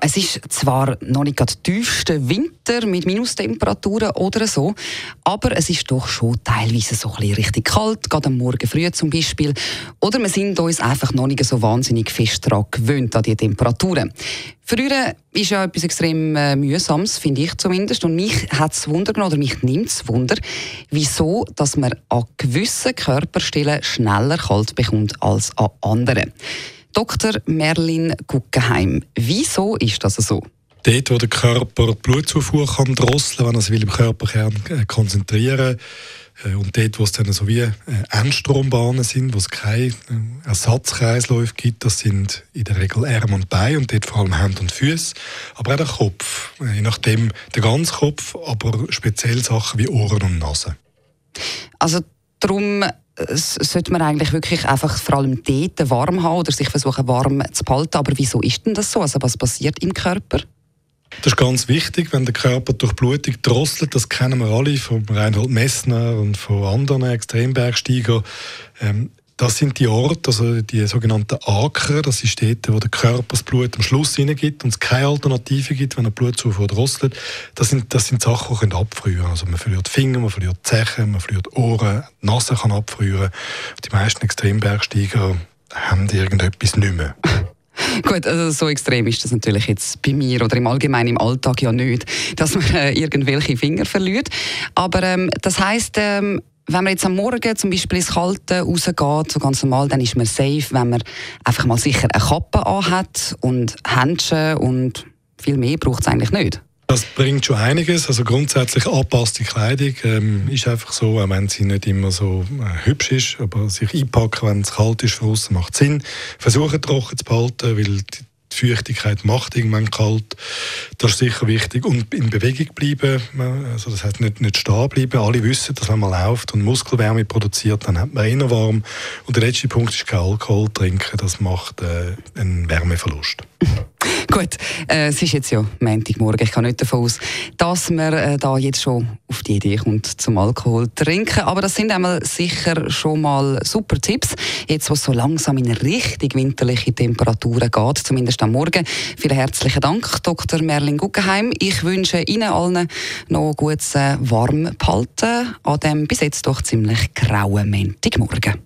Es ist zwar noch nicht der tiefste Winter mit Minustemperaturen oder so, aber es ist doch schon teilweise so ein richtig kalt, gerade am Morgen früh zum Beispiel. Oder wir sind uns einfach noch nicht so wahnsinnig fest daran gewöhnt, an die Temperaturen. Früher ist ja etwas extrem äh, mühsames, finde ich zumindest. Und mich hat es Wunder oder mich nimmt es Wunder, wieso dass man an gewissen Körperstellen schneller kalt bekommt als an anderen. Dr. Merlin Guggenheim. Wieso ist das so? Dort, wo der Körper die Blutzufuhr kann drosseln, wenn er sich im Körperkern äh, konzentrieren will, äh, und dort, wo es dann so wie äh, Endstrombahnen sind, wo es keine Ersatzkreisläufe gibt, das sind in der Regel Arme und Beine und dort vor allem Hände und Füße, aber auch der Kopf, je nachdem der ganze Kopf, aber speziell Sachen wie Ohren und Nase. Also darum sollte man eigentlich wirklich einfach vor allem dort warm haben oder sich versuchen warm zu behalten. Aber wieso ist denn das so? Also was passiert im Körper? Das ist ganz wichtig, wenn der Körper durch Blutung drosselt. Das kennen wir alle von Reinhold Messner und von anderen Extrembergsteigern. Ähm, das sind die Orte, also die sogenannten Aker, das ist dort, wo der Körper das Blut am Schluss hineingibt und es keine Alternative gibt, wenn er Blutzufuhr drosselt. Das sind, das sind Sachen, die abfrieren. Also man verliert Finger, man verliert Zehen, man verliert Ohren, die Nase kann abfrieren. Die meisten Extrembergsteiger haben irgendetwas nicht mehr. Gut, also so extrem ist das natürlich jetzt bei mir oder im Allgemeinen im Alltag ja nicht, dass man äh, irgendwelche Finger verliert. Aber ähm, das heißt ähm, wenn man jetzt am Morgen zum Beispiel ins Kalte rausgeht, so ganz normal, dann ist man safe, wenn man einfach mal sicher eine Kappe anhat und Händchen und viel mehr braucht es eigentlich nicht. Das bringt schon einiges. Also grundsätzlich angepasste Kleidung ähm, ist einfach so, auch wenn sie nicht immer so äh, hübsch ist, aber sich einpacken, wenn es kalt ist macht Sinn. Versuchen trocken zu behalten, weil die Feuchtigkeit macht irgendwann kalt. Das ist sicher wichtig. Und in Bewegung bleiben, also das heißt nicht, nicht stehen bleiben. Alle wissen, dass wenn man läuft und Muskelwärme produziert, dann hat man eher warm. Und der letzte Punkt ist kein Alkohol trinken. Das macht äh, einen Wärmeverlust. Gut, äh, es ist jetzt ja Montagmorgen. Ich kann nicht davon aus, dass man äh, da jetzt schon auf die Idee kommt, zum Alkohol trinken. Aber das sind einmal sicher schon mal super Tipps. Jetzt, wo es so langsam in richtig winterliche Temperaturen geht, zumindest am Morgen. Vielen herzlichen Dank, Dr. Merlin Guggenheim. Ich wünsche Ihnen allen noch gutes äh, Warmbehalten an dem bis jetzt doch ziemlich grauen Montagmorgen.